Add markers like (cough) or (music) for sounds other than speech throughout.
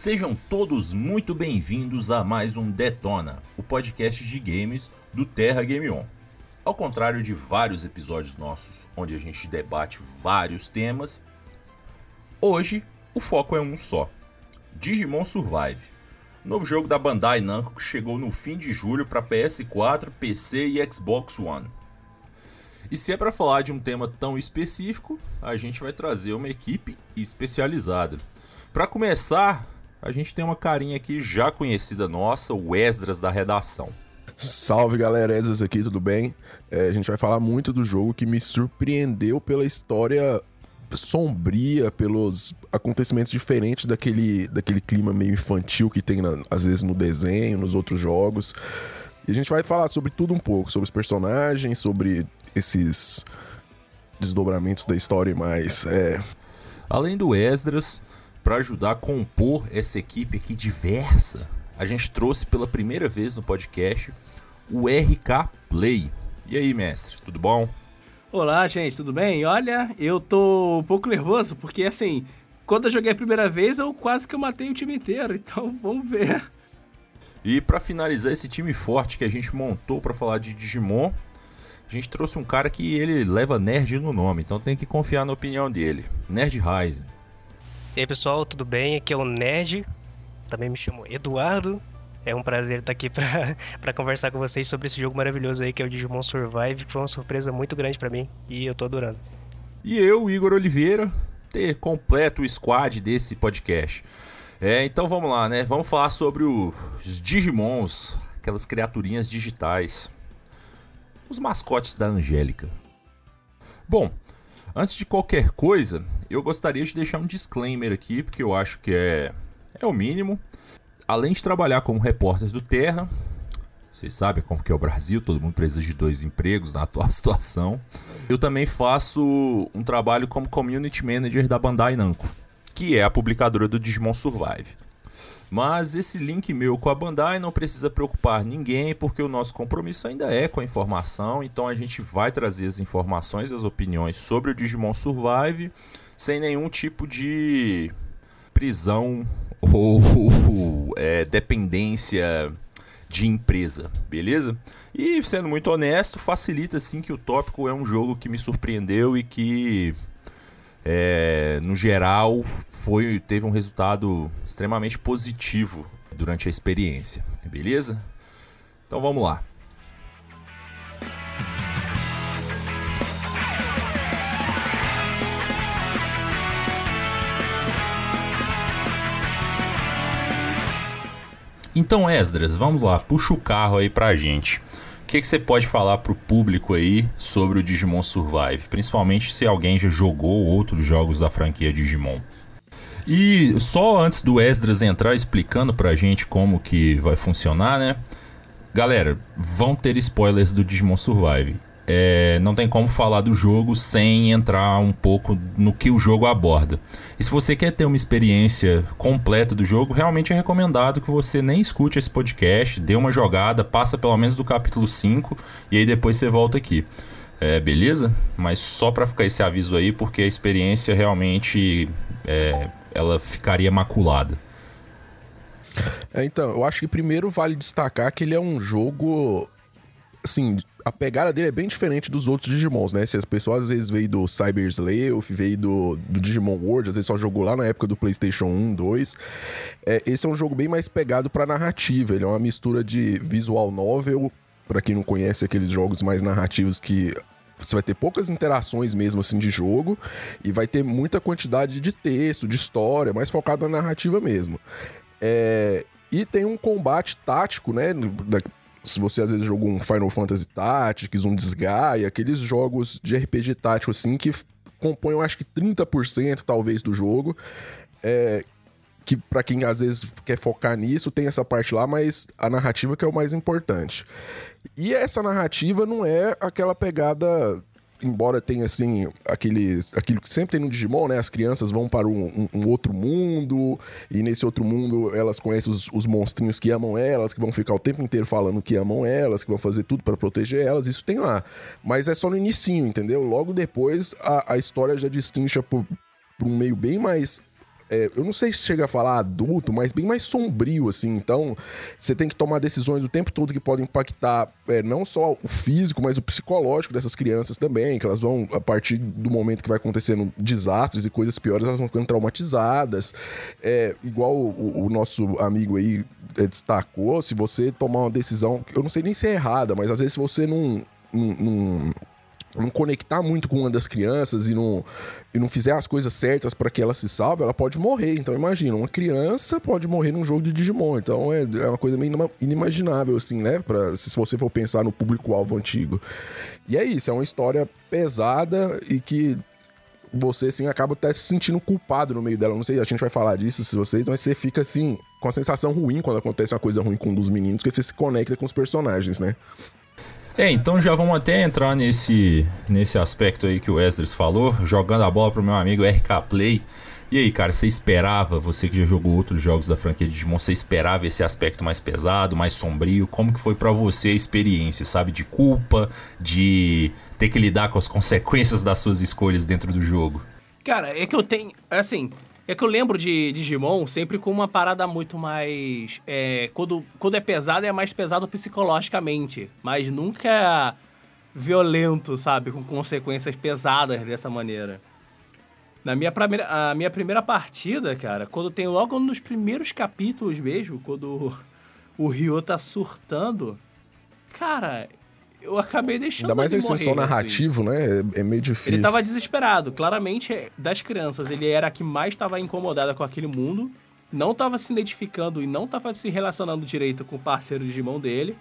Sejam todos muito bem-vindos a mais um Detona, o podcast de games do Terra Game On. Ao contrário de vários episódios nossos, onde a gente debate vários temas, hoje o foco é um só: Digimon Survive. Novo jogo da Bandai Namco que chegou no fim de julho para PS4, PC e Xbox One. E se é para falar de um tema tão específico, a gente vai trazer uma equipe especializada. Para começar, a gente tem uma carinha aqui já conhecida nossa, o Esdras da redação. Salve galera, Esdras aqui, tudo bem? É, a gente vai falar muito do jogo que me surpreendeu pela história sombria, pelos acontecimentos diferentes daquele, daquele clima meio infantil que tem na, às vezes no desenho, nos outros jogos. E a gente vai falar sobre tudo um pouco, sobre os personagens, sobre esses desdobramentos da história e mais. É... Além do Esdras, para ajudar a compor essa equipe aqui diversa, a gente trouxe pela primeira vez no podcast o RK Play. E aí, mestre, tudo bom? Olá, gente, tudo bem? Olha, eu tô um pouco nervoso, porque assim, quando eu joguei a primeira vez, eu quase que eu matei o time inteiro, (laughs) então vamos ver. E para finalizar esse time forte que a gente montou para falar de Digimon, a gente trouxe um cara que ele leva nerd no nome, então tem que confiar na opinião dele. Nerd Ryzen. E aí pessoal, tudo bem? Aqui é o Nerd, também me chamo Eduardo. É um prazer estar aqui (laughs) para conversar com vocês sobre esse jogo maravilhoso aí que é o Digimon Survive, que foi uma surpresa muito grande para mim e eu tô adorando. E eu, Igor Oliveira, ter completo o squad desse podcast. É, então vamos lá, né? Vamos falar sobre os Digimons, aquelas criaturinhas digitais. Os mascotes da Angélica. Bom, Antes de qualquer coisa, eu gostaria de deixar um disclaimer aqui, porque eu acho que é, é o mínimo. Além de trabalhar como repórter do Terra, vocês sabem como que é o Brasil, todo mundo precisa de dois empregos na (laughs) atual situação. Eu também faço um trabalho como Community Manager da Bandai Namco, que é a publicadora do Digimon Survive. Mas esse link meu com a Bandai não precisa preocupar ninguém, porque o nosso compromisso ainda é com a informação. Então a gente vai trazer as informações, as opiniões sobre o Digimon Survive, sem nenhum tipo de prisão ou (laughs) é, dependência de empresa, beleza? E sendo muito honesto, facilita sim que o tópico é um jogo que me surpreendeu e que é, no geral, foi teve um resultado extremamente positivo durante a experiência, beleza? Então vamos lá. Então, Esdras, vamos lá, puxa o carro aí pra gente que, que você pode falar para o público aí sobre o Digimon Survive? Principalmente se alguém já jogou outros jogos da franquia Digimon. E só antes do Esdras entrar explicando pra gente como que vai funcionar, né? Galera, vão ter spoilers do Digimon Survive é, não tem como falar do jogo sem entrar um pouco no que o jogo aborda. E se você quer ter uma experiência completa do jogo, realmente é recomendado que você nem escute esse podcast, dê uma jogada, passa pelo menos do capítulo 5 e aí depois você volta aqui. É, beleza? Mas só para ficar esse aviso aí, porque a experiência realmente é, ela ficaria maculada. É, então, eu acho que primeiro vale destacar que ele é um jogo assim, a pegada dele é bem diferente dos outros Digimons, né? Se as pessoas às vezes veio do Cyber Sleuth, veio do, do Digimon World, às vezes só jogou lá na época do PlayStation 1, 2. É, esse é um jogo bem mais pegado pra narrativa. Ele é uma mistura de visual novel, para quem não conhece aqueles jogos mais narrativos que você vai ter poucas interações mesmo assim de jogo e vai ter muita quantidade de texto, de história, mais focado na narrativa mesmo. É, e tem um combate tático, né? Se você às vezes jogou um Final Fantasy Tactics, um Disgaea, aqueles jogos de RPG tático assim que compõem, eu acho que 30% talvez do jogo. É, que para quem às vezes quer focar nisso, tem essa parte lá, mas a narrativa que é o mais importante. E essa narrativa não é aquela pegada embora tenha assim aqueles, aquilo que sempre tem no Digimon, né? As crianças vão para um, um, um outro mundo e nesse outro mundo elas conhecem os, os, monstrinhos que amam elas, que vão ficar o tempo inteiro falando que amam elas, que vão fazer tudo para proteger elas. Isso tem lá, mas é só no inicinho, entendeu? Logo depois a, a história já distincha por, por um meio bem mais é, eu não sei se chega a falar adulto, mas bem mais sombrio, assim. Então, você tem que tomar decisões o tempo todo que podem impactar é, não só o físico, mas o psicológico dessas crianças também, que elas vão, a partir do momento que vai acontecendo desastres e coisas piores, elas vão ficando traumatizadas. É, igual o, o nosso amigo aí é, destacou, se você tomar uma decisão, eu não sei nem se é errada, mas às vezes se você não, não, não não conectar muito com uma das crianças e não, e não fizer as coisas certas para que ela se salve, ela pode morrer. Então imagina, uma criança pode morrer num jogo de Digimon. Então é, é uma coisa meio inimaginável, assim, né? Pra, se você for pensar no público-alvo antigo. E é isso, é uma história pesada e que você, assim, acaba até se sentindo culpado no meio dela. Não sei, a gente vai falar disso se vocês, mas você fica, assim, com a sensação ruim quando acontece uma coisa ruim com um dos meninos, porque você se conecta com os personagens, né? É, então já vamos até entrar nesse, nesse aspecto aí que o Esdras falou, jogando a bola pro meu amigo RK Play. E aí, cara, você esperava, você que já jogou outros jogos da franquia Digimon, você esperava esse aspecto mais pesado, mais sombrio? Como que foi para você a experiência, sabe? De culpa, de ter que lidar com as consequências das suas escolhas dentro do jogo? Cara, é que eu tenho, assim, é que eu lembro de Digimon sempre com uma parada muito mais. É, quando, quando é pesado, é mais pesado psicologicamente. Mas nunca violento, sabe? Com consequências pesadas dessa maneira. Na minha primeira, a minha primeira partida, cara, quando tem logo nos primeiros capítulos mesmo, quando o Ryo tá surtando, cara, eu acabei deixando Ainda mais ele esse morrer, só assim. narrativo, né? É, é meio difícil. Ele tava desesperado. Claramente, das crianças, ele era a que mais estava incomodada com aquele mundo. Não tava se identificando e não tava se relacionando direito com o parceiro de mão dele.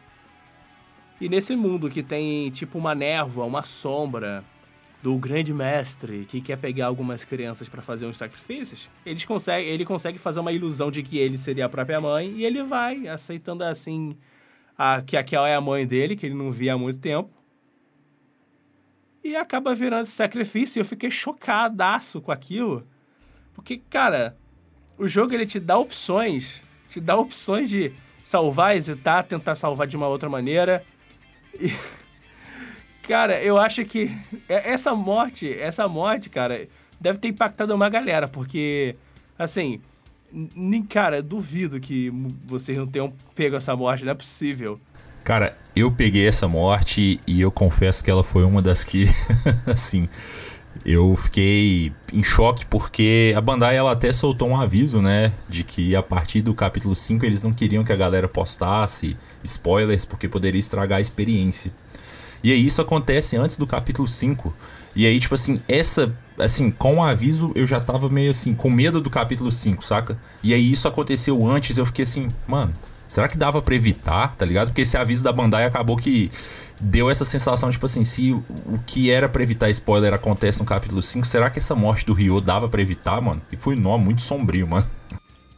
E nesse mundo que tem, tipo, uma névoa, uma sombra do grande mestre que quer pegar algumas crianças para fazer uns sacrifícios, eles conseguem, ele consegue fazer uma ilusão de que ele seria a própria mãe e ele vai aceitando assim a, que aquela é a mãe dele, que ele não via há muito tempo. E acaba virando sacrifício. E eu fiquei chocadaço com aquilo. Porque, cara, o jogo ele te dá opções. Te dá opções de salvar, hesitar, tentar salvar de uma outra maneira. E, (laughs) cara, eu acho que essa morte, essa morte, cara, deve ter impactado uma galera. Porque, assim, nem, cara, duvido que vocês não tenham pego essa morte, não é possível. Cara, eu peguei essa morte e eu confesso que ela foi uma das que, (laughs) assim, eu fiquei em choque porque a Bandai ela até soltou um aviso, né, de que a partir do capítulo 5 eles não queriam que a galera postasse spoilers porque poderia estragar a experiência. E aí isso acontece antes do capítulo 5. E aí, tipo assim, essa. Assim, com o aviso eu já tava meio assim, com medo do capítulo 5, saca? E aí isso aconteceu antes, eu fiquei assim, mano, será que dava pra evitar, tá ligado? Porque esse aviso da Bandai acabou que deu essa sensação, tipo assim, se o, que era pra evitar spoiler acontece no capítulo 5, será que essa morte do Ryo dava pra evitar, mano? E foi nó muito sombrio, mano.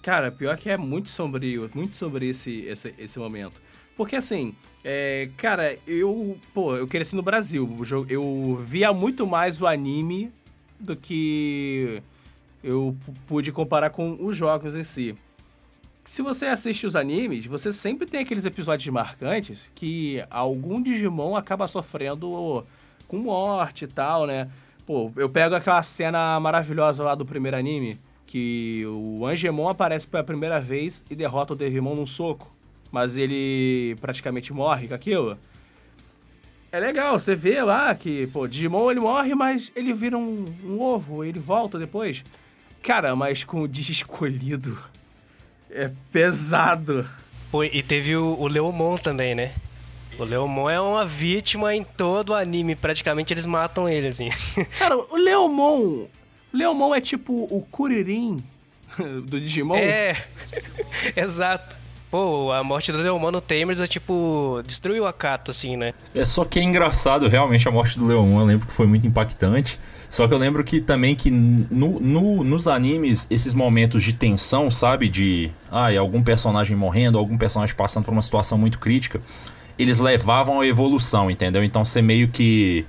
Cara, pior que é muito sombrio, muito sombrio esse, esse, esse momento. Porque assim, é, cara, eu, pô, eu cresci no Brasil. Eu via muito mais o anime do que eu pude comparar com os jogos em si. Se você assiste os animes, você sempre tem aqueles episódios marcantes que algum Digimon acaba sofrendo com morte e tal, né? Pô, eu pego aquela cena maravilhosa lá do primeiro anime, que o Angemon aparece pela primeira vez e derrota o Devimon num soco mas ele praticamente morre com aquilo. É legal, você vê lá que, pô, Digimon ele morre, mas ele vira um, um ovo, ele volta depois. Cara, mas com o Digi escolhido é pesado. Pô, e teve o, o Leomon também, né? O Leomon é uma vítima em todo o anime, praticamente eles matam ele, assim. (laughs) Cara, o Leomon. O Leomon é tipo o Kuririn (laughs) do Digimon. É, (laughs) exato. Pô, a morte do Leomon no Tamers é tipo. destruiu a Kato, assim, né? É só que é engraçado, realmente, a morte do Leomon. Eu lembro que foi muito impactante. Só que eu lembro que também que no, no, nos animes, esses momentos de tensão, sabe? De. Ah, algum personagem morrendo, algum personagem passando por uma situação muito crítica. Eles levavam a evolução, entendeu? Então você meio que.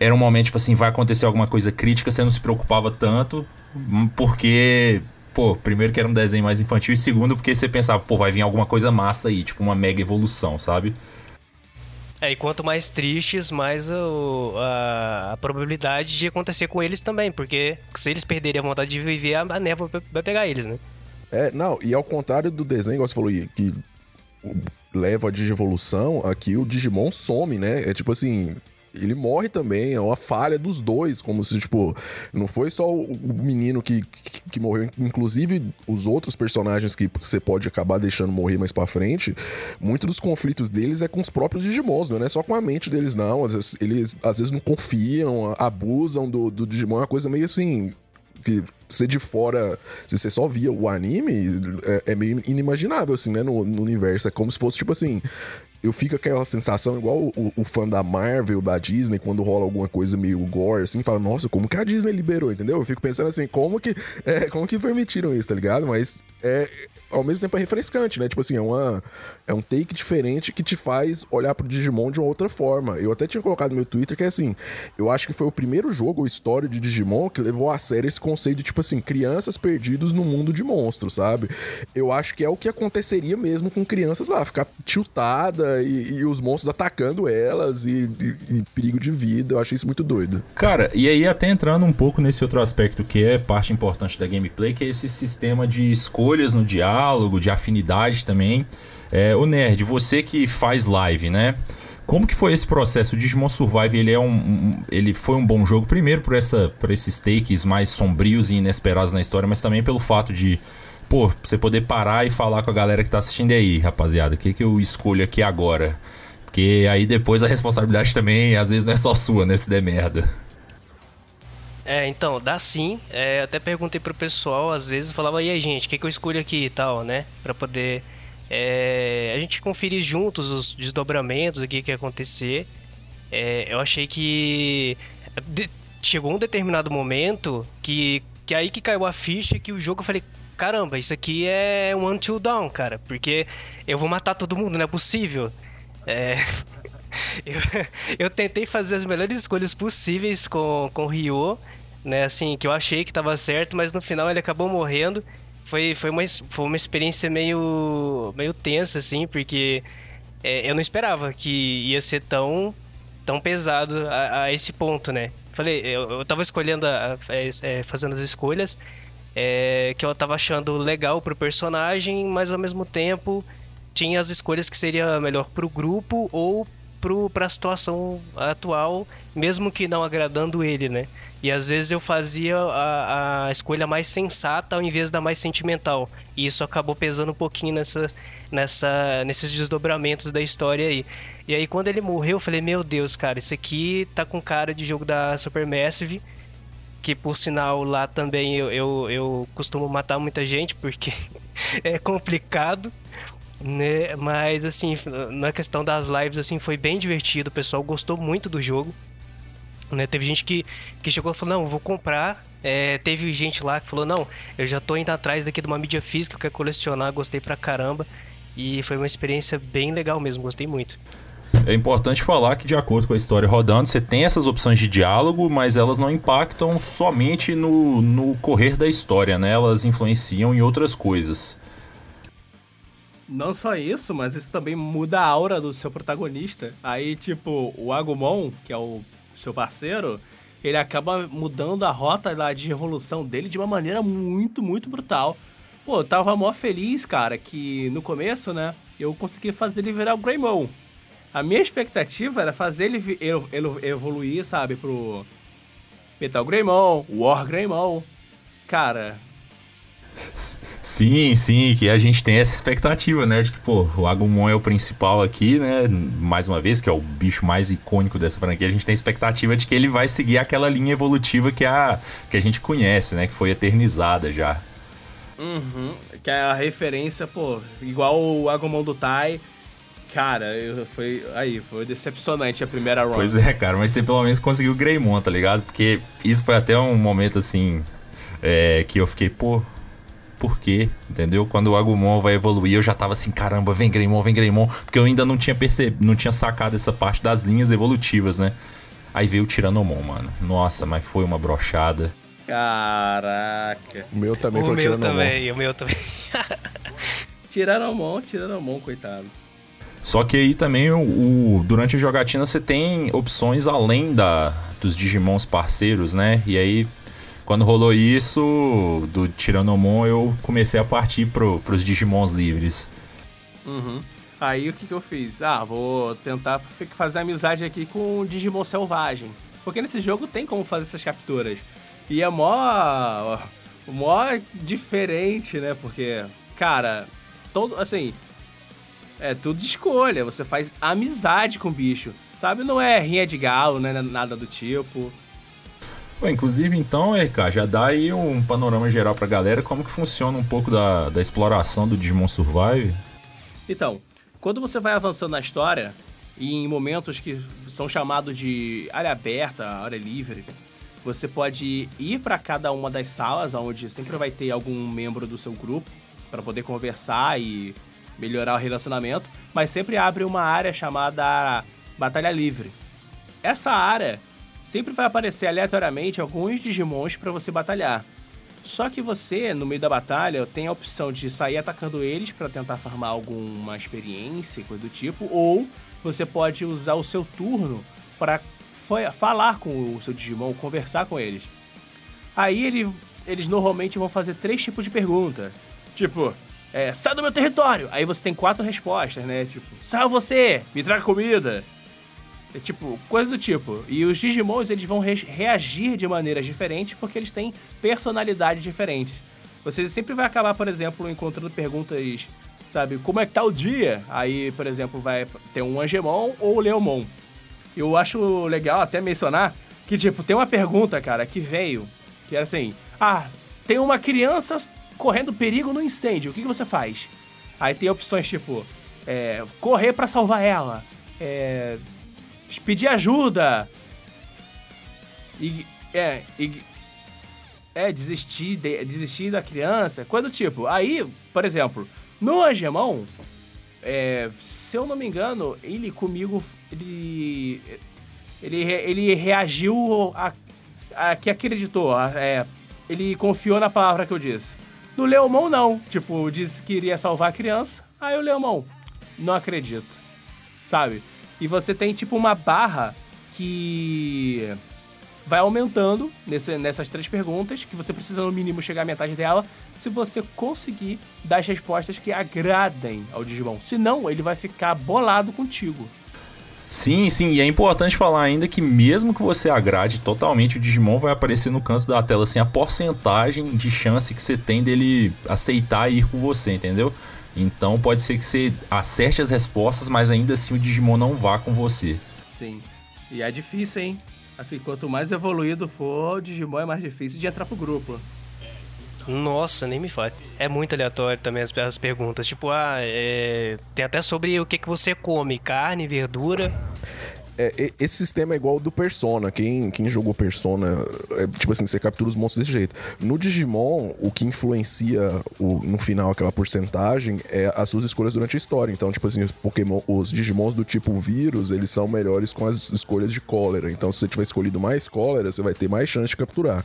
Era um momento, tipo assim, vai acontecer alguma coisa crítica, você não se preocupava tanto, porque pô, primeiro que era um desenho mais infantil, e segundo porque você pensava, pô, vai vir alguma coisa massa aí, tipo uma mega evolução, sabe? É, e quanto mais tristes, mais o, a, a, probabilidade de acontecer com eles também, porque se eles perderem a vontade de viver, a, névoa vai pegar eles, né? É, não, e ao contrário do desenho, igual você falou, que leva a Digivolução, aqui o Digimon some, né? É tipo assim, ele morre também, é uma falha dos dois, como se, tipo, não foi só o menino que, que, que, morreu, inclusive os outros personagens que você pode acabar deixando morrer mais pra frente, muito dos conflitos deles é com os próprios Digimons, não é só com a mente deles, não. Às vezes, eles às vezes não confiam, abusam do, do Digimon, é uma coisa meio assim. Que ser de fora, se você só via o anime, é, é meio inimaginável, assim, né? No, no, universo. É como se fosse, tipo assim, eu fico aquela sensação, igual o, o, fã da Marvel, da Disney, quando rola alguma coisa meio gore, assim, fala, nossa, como que a Disney liberou, entendeu? Eu fico pensando assim, como que, (laughs) é, como que permitiram isso, tá ligado? Mas é, ao mesmo tempo é refrescante, né? Tipo assim, é, uma, é um take diferente que te faz olhar pro Digimon de uma outra forma. Eu até tinha colocado no meu Twitter que é assim, eu acho que foi o primeiro jogo ou história de Digimon que levou a sério esse conceito de, tipo assim, crianças perdidos no mundo de monstros, sabe? Eu acho que é o que aconteceria mesmo com crianças lá, ficar tiltada e, e os monstros atacando elas e, e, e perigo de vida. Eu achei isso muito doido. Cara, e aí até entrando um pouco nesse outro aspecto que é parte importante da gameplay, que é esse sistema de escolhas no diálogo de afinidade também. É, o Nerd, você que faz live, né? Como que foi esse processo? O Digimon Survive ele é um, um, ele foi um bom jogo primeiro por essa por esses takes mais sombrios e inesperados na história, mas também pelo fato de pô, você poder parar e falar com a galera que tá assistindo aí, rapaziada, o que que eu escolho aqui agora? Porque aí depois a responsabilidade também às vezes não é só sua, né, se der merda. É, então, dá sim. É, até perguntei pro pessoal, às vezes, falava, e aí, gente, o que, que eu escolho aqui e tal, né? Pra poder é, a gente conferir juntos os desdobramentos, o que, que ia acontecer. É, eu achei que de, chegou um determinado momento que, que aí que caiu a ficha que o jogo eu falei, caramba, isso aqui é um until down, cara, porque eu vou matar todo mundo, não é possível. É, (laughs) eu, eu tentei fazer as melhores escolhas possíveis com, com o Ryo, né? Assim, que eu achei que tava certo, mas no final ele acabou morrendo. Foi, foi, uma, foi uma experiência meio, meio tensa, assim, porque é, eu não esperava que ia ser tão, tão pesado a, a esse ponto, né? Falei, eu, eu tava escolhendo, a, é, é, fazendo as escolhas é, que eu tava achando legal pro personagem, mas ao mesmo tempo tinha as escolhas que seria melhor pro grupo ou para a situação atual, mesmo que não agradando ele, né? E às vezes eu fazia a, a escolha mais sensata ao invés da mais sentimental. E isso acabou pesando um pouquinho nessa, nessa, nesses desdobramentos da história aí. E aí quando ele morreu, eu falei, meu Deus, cara, isso aqui tá com cara de jogo da Supermassive. Que por sinal lá também eu, eu, eu costumo matar muita gente, porque (laughs) é complicado. Né? Mas assim, na questão das lives assim, foi bem divertido, o pessoal gostou muito do jogo. Né? Teve gente que, que chegou e falou, não, vou comprar. É, teve gente lá que falou, não, eu já tô indo atrás daqui de uma mídia física, eu quero colecionar, gostei pra caramba. E foi uma experiência bem legal mesmo, gostei muito. É importante falar que, de acordo com a história rodando, você tem essas opções de diálogo, mas elas não impactam somente no, no correr da história, né? Elas influenciam em outras coisas. Não só isso, mas isso também muda a aura do seu protagonista. Aí, tipo, o Agumon, que é o seu parceiro, ele acaba mudando a rota lá de evolução dele de uma maneira muito, muito brutal. Pô, eu tava mó feliz, cara, que no começo, né, eu consegui fazer ele virar o Greymon. A minha expectativa era fazer ele, ele evoluir, sabe, pro Metal Greymon, War Greymon. Cara, Sim, sim, que a gente tem essa expectativa, né? De que, pô, o Agumon é o principal aqui, né? Mais uma vez, que é o bicho mais icônico dessa franquia, a gente tem a expectativa de que ele vai seguir aquela linha evolutiva que a, que a gente conhece, né? Que foi eternizada já. Uhum, que é a referência, pô, igual o Agumon do Tai. Cara, foi. Aí, foi decepcionante a primeira run. Pois é, cara, mas você pelo menos conseguiu o Greymon, tá ligado? Porque isso foi até um momento assim. É, que eu fiquei, pô, por quê, entendeu? Quando o Agumon vai evoluir, eu já tava assim, caramba, vem Greymon, vem Greymon, porque eu ainda não tinha percebido, não tinha sacado essa parte das linhas evolutivas, né? Aí veio o Tiranomon, mano. Nossa, mas foi uma brochada. Caraca. O meu também o foi o meu também, o meu também. (laughs) Tiranomon, Tiranomon, coitado. Só que aí também o, o, durante a jogatina você tem opções além da, dos Digimons parceiros, né? E aí, quando rolou isso do Tiranomon, eu comecei a partir pro, pros Digimons livres. Uhum. Aí o que, que eu fiz? Ah, vou tentar fazer amizade aqui com o Digimon Selvagem. Porque nesse jogo tem como fazer essas capturas. E é mó. mó diferente, né? Porque, cara, todo. Assim, é tudo de escolha. Você faz amizade com o bicho. Sabe? Não é rinha de galo, né? Nada do tipo. Bom, inclusive, então, RK, já dá aí um panorama geral pra galera como que funciona um pouco da, da exploração do Digimon Survive. Então, quando você vai avançando na história, e em momentos que são chamados de área aberta, área livre, você pode ir para cada uma das salas, onde sempre vai ter algum membro do seu grupo, para poder conversar e melhorar o relacionamento, mas sempre abre uma área chamada Batalha Livre. Essa área sempre vai aparecer aleatoriamente alguns Digimons para você batalhar. Só que você, no meio da batalha, tem a opção de sair atacando eles para tentar farmar alguma experiência, coisa do tipo, ou você pode usar o seu turno para falar com o seu Digimon, conversar com eles. Aí ele, eles normalmente vão fazer três tipos de pergunta. Tipo, é, sai do meu território. Aí você tem quatro respostas, né? Tipo, sai você, me traga comida. É tipo, coisa do tipo. E os Digimons, eles vão re reagir de maneiras diferentes porque eles têm personalidades diferentes. Você sempre vai acabar, por exemplo, encontrando perguntas, sabe, como é que tá o dia? Aí, por exemplo, vai ter um Angemon ou Leomon. Eu acho legal até mencionar que, tipo, tem uma pergunta, cara, que veio, que é assim, ah, tem uma criança correndo perigo no incêndio, o que, que você faz? Aí tem opções tipo, é, correr para salvar ela, é, pedir ajuda, e, é, e, é desistir, de, desistir da criança, coisa do tipo. Aí, por exemplo, no Angemon, é, se eu não me engano, ele comigo, ele, ele, ele reagiu a, a que acreditou, a, é, ele confiou na palavra que eu disse. No Leomon, não. Tipo, disse que iria salvar a criança. Aí o Leomon, não acredito. Sabe? E você tem, tipo, uma barra que vai aumentando nesse, nessas três perguntas, que você precisa, no mínimo, chegar à metade dela, se você conseguir dar as respostas que agradem ao Digimon. Senão, ele vai ficar bolado contigo. Sim, sim, e é importante falar ainda que mesmo que você agrade totalmente o Digimon, vai aparecer no canto da tela assim a porcentagem de chance que você tem dele aceitar ir com você, entendeu? Então pode ser que você acerte as respostas, mas ainda assim o Digimon não vá com você. Sim. E é difícil, hein? Assim, quanto mais evoluído for, o Digimon é mais difícil de entrar pro grupo. Nossa, nem me fale. É muito aleatório também as, as perguntas. Tipo, ah, é... tem até sobre o que, que você come: carne, verdura é, esse sistema é igual ao do Persona. Quem, quem jogou Persona, é, tipo assim, você captura os monstros desse jeito. No Digimon, o que influencia o, no final aquela porcentagem é as suas escolhas durante a história. Então, tipo assim, os Pokémon, os Digimons do tipo vírus, eles são melhores com as escolhas de cólera. Então, se você tiver escolhido mais cólera, você vai ter mais chance de capturar.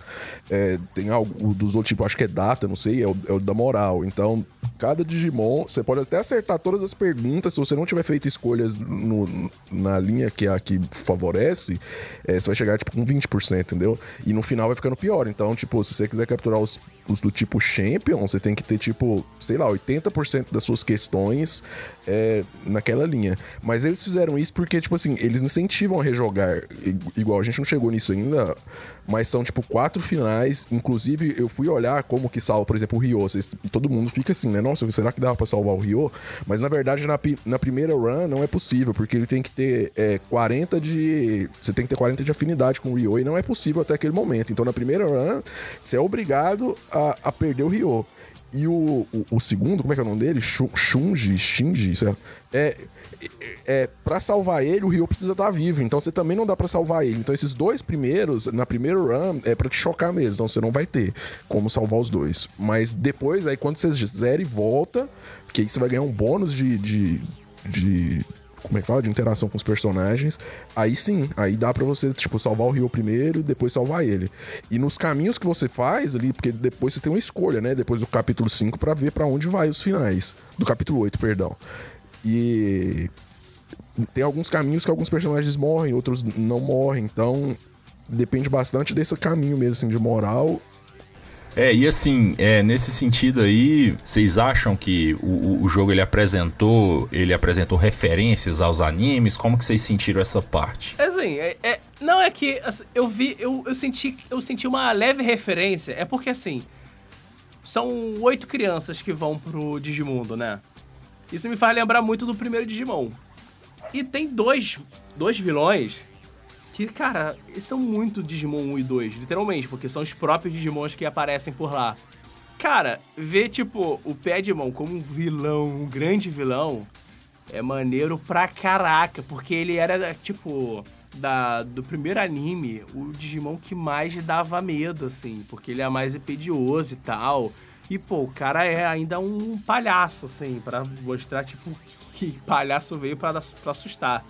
É, tem algo dos outros tipo, acho que é data, não sei, é o, é o da moral. Então, cada Digimon, você pode até acertar todas as perguntas se você não tiver feito escolhas no, na linha que é que favorece, é, você vai chegar tipo com 20%, entendeu? E no final vai ficando pior. Então, tipo, se você quiser capturar os os do tipo Champion, você tem que ter, tipo, sei lá, 80% das suas questões é, naquela linha. Mas eles fizeram isso porque, tipo assim, eles incentivam a rejogar. Igual, a gente não chegou nisso ainda, mas são, tipo, quatro finais. Inclusive, eu fui olhar como que salva, por exemplo, o Ryo. Vocês, todo mundo fica assim, né? Nossa, será que dá pra salvar o Ryo? Mas, na verdade, na, na primeira run não é possível, porque ele tem que ter é, 40 de... Você tem que ter 40 de afinidade com o Ryo, e não é possível até aquele momento. Então, na primeira run, você é obrigado a a, a perder o Ryo. E o, o, o, segundo, como é que é o nome dele? Shunji, Shinji, sei lá. É, é, é, pra salvar ele, o Ryo precisa estar tá vivo. Então você também não dá para salvar ele. Então esses dois primeiros, na primeira run, é para te chocar mesmo. Então você não vai ter como salvar os dois. Mas depois, aí quando você zera e volta, que aí você vai ganhar um bônus de, de, de como é que fala? De interação com os personagens. Aí sim, aí dá para você, tipo, salvar o Rio primeiro, depois salvar ele. E nos caminhos que você faz ali, porque depois você tem uma escolha, né? Depois do capítulo 5 para ver para onde vai os finais. Do capítulo 8, perdão. E tem alguns caminhos que alguns personagens morrem, outros não morrem. Então, depende bastante desse caminho mesmo, assim, de moral. É, e assim, é, nesse sentido aí, vocês acham que o, o jogo ele apresentou, ele apresentou referências aos animes? Como que vocês sentiram essa parte? Assim, é, é não é que assim, eu vi, eu, eu senti, eu senti uma leve referência. É porque assim, são oito crianças que vão pro Digimundo, né? Isso me faz lembrar muito do primeiro Digimon. E tem dois, dois vilões que, cara, são muito Digimon 1 e 2, literalmente, porque são os próprios Digimons que aparecem por lá. Cara, ver, tipo, o Pedimon como um vilão, um grande vilão, é maneiro pra caraca, porque ele era, tipo, da, do primeiro anime, o Digimon que mais dava medo, assim, porque ele é mais impedioso e tal. E, pô, o cara é ainda um palhaço, assim, para mostrar, tipo, (laughs) que palhaço veio para assustar.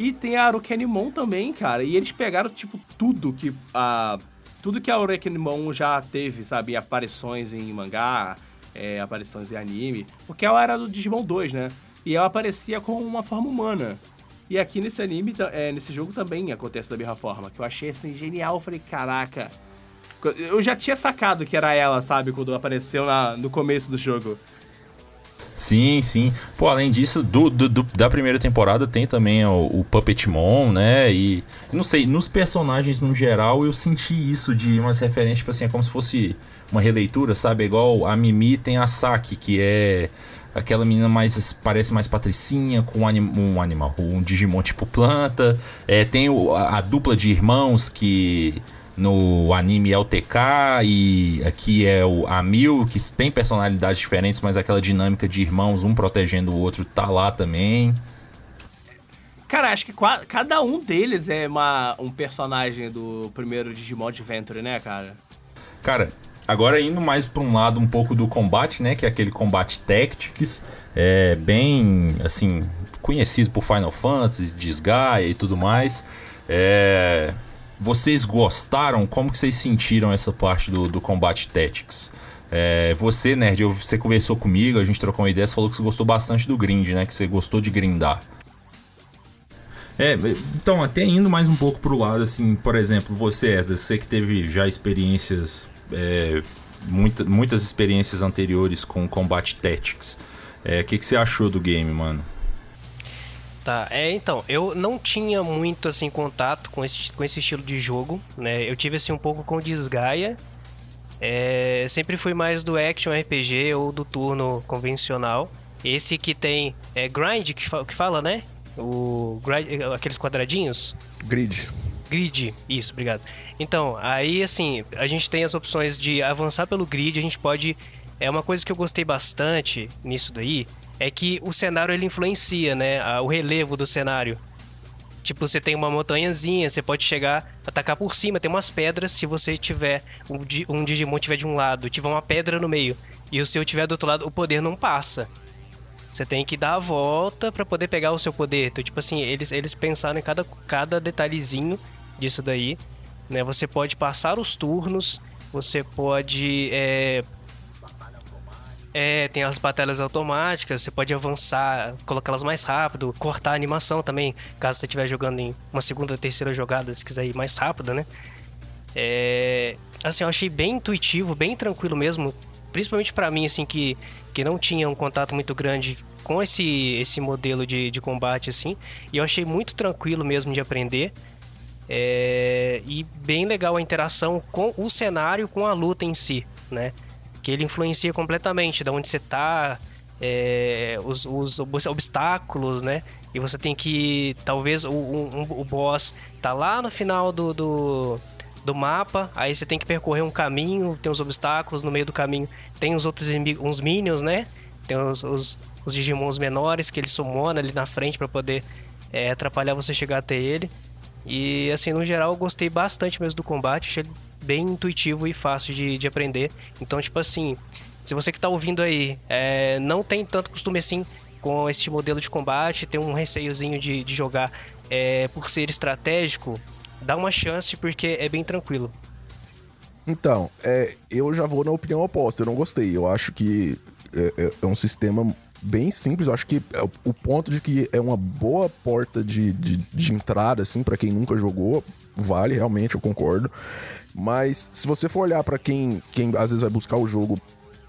E tem a Arukenimon também, cara. E eles pegaram, tipo, tudo que a. Tudo que a Arukenimon já teve, sabe? Aparições em mangá, é, aparições em anime. Porque ela era do Digimon 2, né? E ela aparecia com uma forma humana. E aqui nesse anime, é, nesse jogo também acontece da mesma forma. Que eu achei assim genial. Eu falei, caraca. Eu já tinha sacado que era ela, sabe? Quando apareceu na, no começo do jogo. Sim, sim. Pô, além disso, do, do, do, da primeira temporada tem também o, o Puppetmon, né? E não sei, nos personagens no geral eu senti isso de umas referências, tipo assim, é como se fosse uma releitura, sabe? Igual a Mimi tem a Saki, que é aquela menina mais parece mais patricinha com um, anim, um animal, um Digimon tipo planta. É, tem o, a, a dupla de irmãos que no anime é o TK e aqui é o Amil, que tem personalidades diferentes, mas aquela dinâmica de irmãos, um protegendo o outro, tá lá também. Cara, acho que cada um deles é uma, um personagem do primeiro Digimon Adventure, né, cara? Cara, agora indo mais para um lado um pouco do combate, né, que é aquele combate Tactics, é bem, assim, conhecido por Final Fantasy, Disgaea e tudo mais. É, vocês gostaram? Como que vocês sentiram essa parte do, do combate Tactics? É, você, Nerd, você conversou comigo, a gente trocou uma ideia, você falou que você gostou bastante do grind, né? Que você gostou de grindar. É, então, até indo mais um pouco pro lado, assim, por exemplo, você, Ezra, você que teve já experiências, é, muita, muitas experiências anteriores com combate Tactics, é, o é, que, que você achou do game, mano? Tá, é, então, eu não tinha muito, assim, contato com esse, com esse estilo de jogo, né? Eu tive, assim, um pouco com Desgaia. É, sempre fui mais do action RPG ou do turno convencional. Esse que tem é grind, que, fala, que fala né? O grind, aqueles quadradinhos. Grid. Grid, isso, obrigado. Então, aí, assim, a gente tem as opções de avançar pelo grid, a gente pode... É uma coisa que eu gostei bastante nisso daí, é que o cenário ele influencia, né? O relevo do cenário. Tipo, você tem uma montanhazinha, você pode chegar, atacar por cima, tem umas pedras. Se você tiver, um Digimon tiver de um lado, tiver uma pedra no meio, e o seu tiver do outro lado, o poder não passa. Você tem que dar a volta para poder pegar o seu poder. Então, tipo assim, eles, eles pensaram em cada, cada detalhezinho disso daí. Né? Você pode passar os turnos, você pode é, é, tem as batalhas automáticas, você pode avançar, colocá-las mais rápido, cortar a animação também, caso você estiver jogando em uma segunda ou terceira jogada, se quiser ir mais rápido, né? É, assim, eu achei bem intuitivo, bem tranquilo mesmo, principalmente para mim, assim, que, que não tinha um contato muito grande com esse, esse modelo de, de combate, assim, e eu achei muito tranquilo mesmo de aprender. É, e bem legal a interação com o cenário, com a luta em si, né? Que ele influencia completamente da onde você tá, é, os, os, obstáculos, né? E você tem que. Talvez o, um, o boss tá lá no final do, do, do, mapa, aí você tem que percorrer um caminho, tem os obstáculos no meio do caminho, tem os outros uns minions, né? Tem os, os, os Digimons menores que ele sumona ali na frente para poder é, atrapalhar você chegar até ele. E assim, no geral, eu gostei bastante mesmo do combate, achei bem intuitivo e fácil de, de aprender. Então, tipo assim, se você que está ouvindo aí é, não tem tanto costume assim com esse modelo de combate, tem um receiozinho de, de jogar é, por ser estratégico, dá uma chance porque é bem tranquilo. Então, é, eu já vou na opinião oposta, eu não gostei. Eu acho que é, é, é um sistema bem simples. Eu acho que é o ponto de que é uma boa porta de, de, de entrada, assim, para quem nunca jogou, vale, realmente, eu concordo. Mas se você for olhar para quem, quem às vezes vai buscar o jogo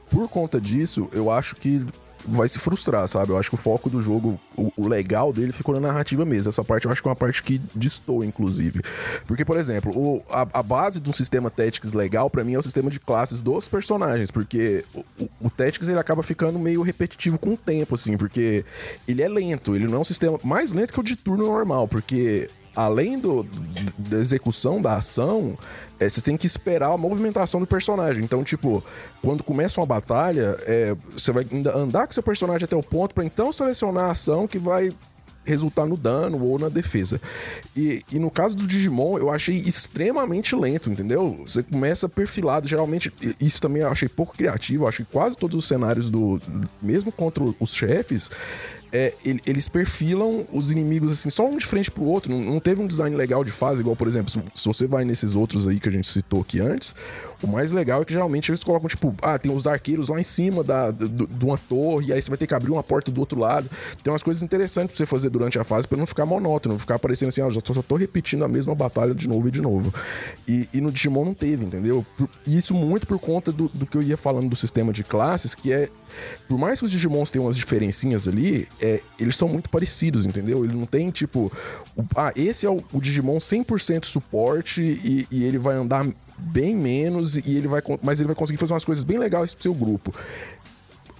por conta disso, eu acho que vai se frustrar, sabe? Eu acho que o foco do jogo, o, o, legal dele ficou na narrativa mesmo. Essa parte eu acho que é uma parte que distou, inclusive. Porque, por exemplo, o, a, a, base do sistema Tactics legal para mim é o sistema de classes dos personagens, porque o, o Tactics ele acaba ficando meio repetitivo com o tempo, assim, porque ele é lento, ele não é um sistema mais lento que o de turno normal, porque além do, da execução da ação, é, você tem que esperar a movimentação do personagem. Então, tipo, quando começa uma batalha, é, você vai andar com seu personagem até o ponto para então selecionar a ação que vai resultar no dano ou na defesa. E, e, no caso do Digimon, eu achei extremamente lento, entendeu? Você começa perfilado, geralmente, isso também eu achei pouco criativo, eu acho que quase todos os cenários do. Mesmo contra os chefes, é, eles perfilam os inimigos assim, só um de frente pro outro. Não, não, teve um design legal de fase, igual, por exemplo, se você vai nesses outros aí que a gente citou aqui antes, o mais legal é que geralmente eles colocam, tipo, ah, tem os arqueiros lá em cima da, do, de uma torre, e aí você vai ter que abrir uma porta do outro lado. Tem umas coisas interessantes pra você fazer durante a fase para não ficar monótono, não ficar parecendo assim, ah, já tô, só tô repetindo a mesma batalha de novo e de novo. E, e no Digimon não teve, entendeu? E isso muito por conta do, do que eu ia falando do sistema de classes, que é por mais que os Digimons tenham umas diferencinhas ali, é, eles são muito parecidos, entendeu? Ele não tem, tipo, o, ah, esse é o, o Digimon 100% suporte e, e, ele vai andar bem menos e ele vai, mas ele vai conseguir fazer umas coisas bem legais pro seu grupo.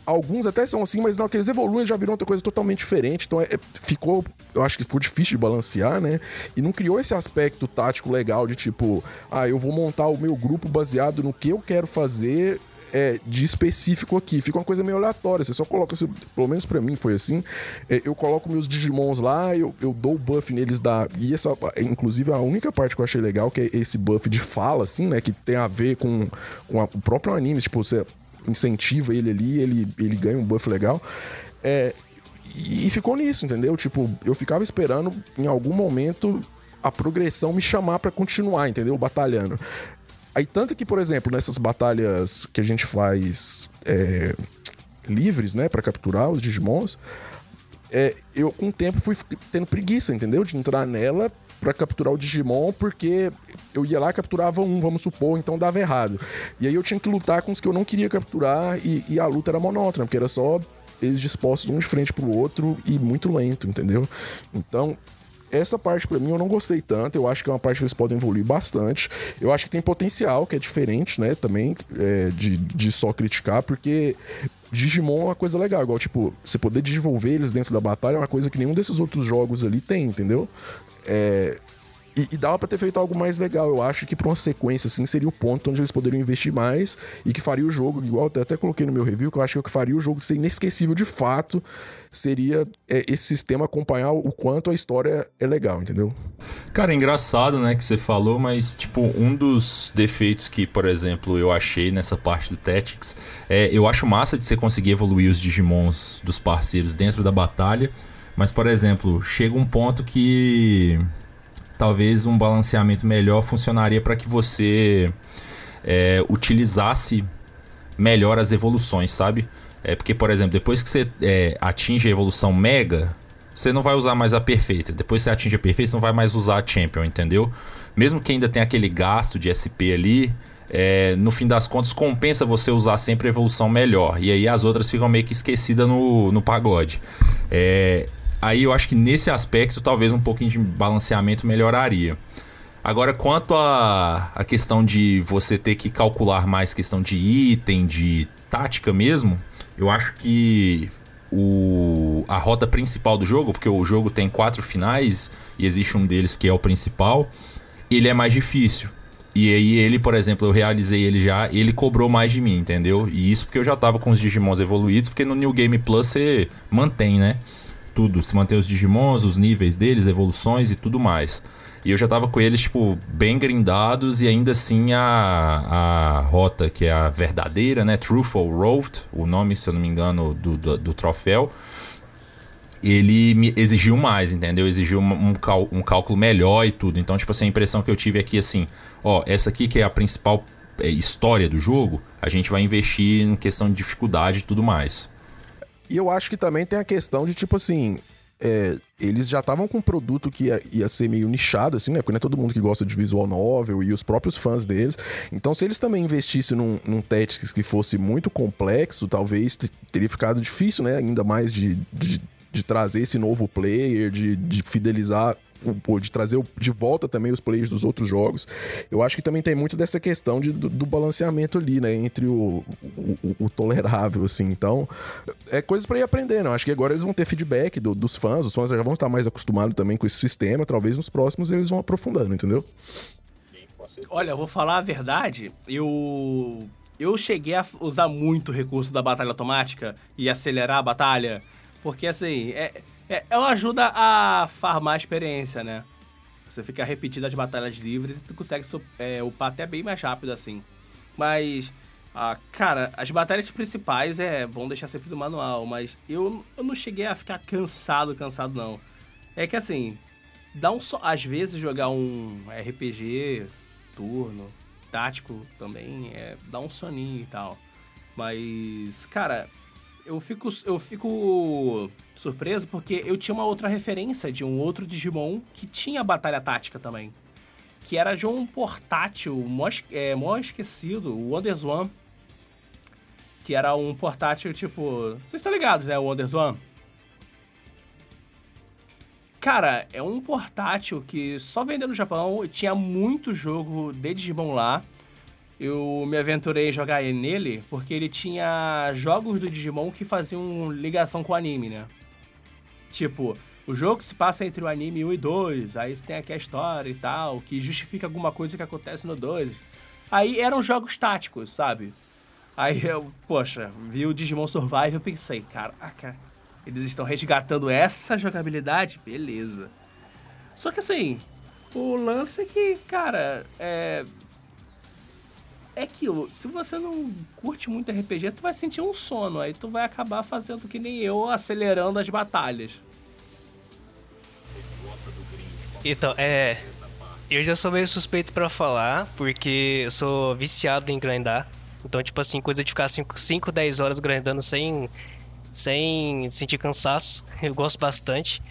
Alguns até são assim, mas não, que eles evoluem já viram outra coisa totalmente diferente. Então é, é, ficou, eu acho que ficou difícil de balancear, né? E não criou esse aspecto tático legal de tipo, ah, eu vou montar o meu grupo baseado no que eu quero fazer é, de específico aqui. Fica uma coisa meio aleatória. Você só coloca, pelo menos para mim foi assim. É, eu coloco meus Digimons lá, eu, eu dou o buff neles da. E essa, inclusive, a única parte que eu achei legal, que é esse buff de fala, assim, né? Que tem a ver com, com a, o próprio anime. Tipo, você incentiva ele ali, ele, ele ganha um buff legal. É, e ficou nisso, entendeu? Tipo, eu ficava esperando em algum momento a progressão me chamar para continuar, entendeu? Batalhando. Aí, tanto que, por exemplo, nessas batalhas que a gente faz é, livres, né, para capturar os Digimons, é, eu com o tempo fui tendo preguiça, entendeu? De entrar nela para capturar o Digimon, porque eu ia lá, capturava um, vamos supor, então dava errado. E aí eu tinha que lutar com os que eu não queria capturar e, e a luta era monótona, porque era só eles dispostos um de frente pro outro e muito lento, entendeu? Então, essa parte para mim eu não gostei tanto. Eu acho que é uma parte que eles podem evoluir bastante. Eu acho que tem potencial, que é diferente, né? Também é, de, de só criticar, porque Digimon é uma coisa legal. Igual, tipo, você poder desenvolver eles dentro da batalha é uma coisa que nenhum desses outros jogos ali tem, entendeu? É, e, e dava pra ter feito algo mais legal. Eu acho que pra uma sequência, assim, seria o ponto onde eles poderiam investir mais e que faria o jogo, igual eu até coloquei no meu review, que eu acho que o que faria o jogo ser inesquecível de fato seria é, esse sistema acompanhar o quanto a história é legal, entendeu? Cara, é engraçado, né, que você falou, mas, tipo, um dos defeitos que, por exemplo, eu achei nessa parte do Tactics é eu acho massa de você conseguir evoluir os Digimons dos parceiros dentro da batalha, mas, por exemplo, chega um ponto que talvez um balanceamento melhor funcionaria para que você é, utilizasse melhor as evoluções, sabe? É porque, por exemplo, depois que você é, atinge a evolução mega, você não vai usar mais a perfeita. Depois que você atinge a perfeita, você não vai mais usar a champion, entendeu? Mesmo que ainda tenha aquele gasto de SP ali, é, no fim das contas compensa você usar sempre a evolução melhor. E aí as outras ficam meio que esquecidas no, no pagode. É, Aí eu acho que nesse aspecto talvez um pouquinho de balanceamento melhoraria. Agora, quanto a, a questão de você ter que calcular mais questão de item, de tática mesmo, eu acho que o, a rota principal do jogo, porque o jogo tem quatro finais e existe um deles que é o principal, ele é mais difícil. E aí ele, por exemplo, eu realizei ele já, ele cobrou mais de mim, entendeu? E isso porque eu já tava com os Digimons evoluídos, porque no New Game Plus você mantém, né? Tudo, se manter os Digimons, os níveis deles, evoluções e tudo mais. E eu já tava com eles, tipo, bem grindados e ainda assim a, a rota, que é a verdadeira, né? Truthful Road, o nome, se eu não me engano, do, do, do troféu. Ele me exigiu mais, entendeu? Exigiu um, cal, um cálculo melhor e tudo. Então, tipo assim, a impressão que eu tive aqui, assim, ó, essa aqui que é a principal é, história do jogo, a gente vai investir em questão de dificuldade e tudo mais. E eu acho que também tem a questão de, tipo assim, é, eles já estavam com um produto que ia, ia, ser meio nichado, assim, né? Porque não é todo mundo que gosta de visual novel e os próprios fãs deles. Então, se eles também investissem num, num Tactics que fosse muito complexo, talvez teria ficado difícil, né? Ainda mais de, de, de trazer esse novo player, de, de fidelizar de trazer de volta também os players dos outros jogos. Eu acho que também tem muito dessa questão de, do, do balanceamento ali, né? Entre o, o, o, tolerável, assim. Então, é coisas para ir aprendendo. Eu acho que agora eles vão ter feedback do, dos fãs, os fãs já vão estar mais acostumados também com esse sistema. Talvez nos próximos eles vão aprofundando, entendeu? Olha, eu vou falar a verdade. Eu. Eu cheguei a usar muito o recurso da batalha automática e acelerar a batalha. Porque assim, é, é, ela ajuda a farmar a experiência, né? Você fica repetindo as batalhas livres e tu consegue é, upar até bem mais rápido assim. Mas, ah, cara, as batalhas principais é bom deixar sempre no manual, mas eu, eu não cheguei a ficar cansado, cansado não. É que assim, dá um so... às vezes jogar um RPG, turno, tático também, é, dá um soninho e tal. Mas, cara, eu fico, eu fico surpreso porque eu tinha uma outra referência de um outro Digimon que tinha batalha tática também. Que era de um portátil mó, é, mó esquecido, o Wonderswan. Que era um portátil tipo. Vocês estão ligados, né? O Wonderswan? Cara, é um portátil que só vendeu no Japão. Tinha muito jogo de Digimon lá eu me aventurei a jogar nele porque ele tinha jogos do Digimon que faziam ligação com o anime, né? Tipo, o jogo se passa entre o anime 1 e 2, aí tem aqui a história e tal, que justifica alguma coisa que acontece no 2. Aí eram jogos táticos, sabe? Aí eu, poxa, vi o Digimon Survive e pensei, caraca, eles estão resgatando essa jogabilidade? Beleza. Só que assim, o lance é que, cara, é, é aquilo, se você não curte muito RPG, tu vai sentir um sono, aí tu vai acabar fazendo que nem eu, acelerando as batalhas. Então, é. Eu já sou meio suspeito para falar, porque eu sou viciado em grindar. Então, tipo assim, coisa de ficar 5, 10 horas grindando sem, sem sentir cansaço. (laughs) Eu gosto bastante.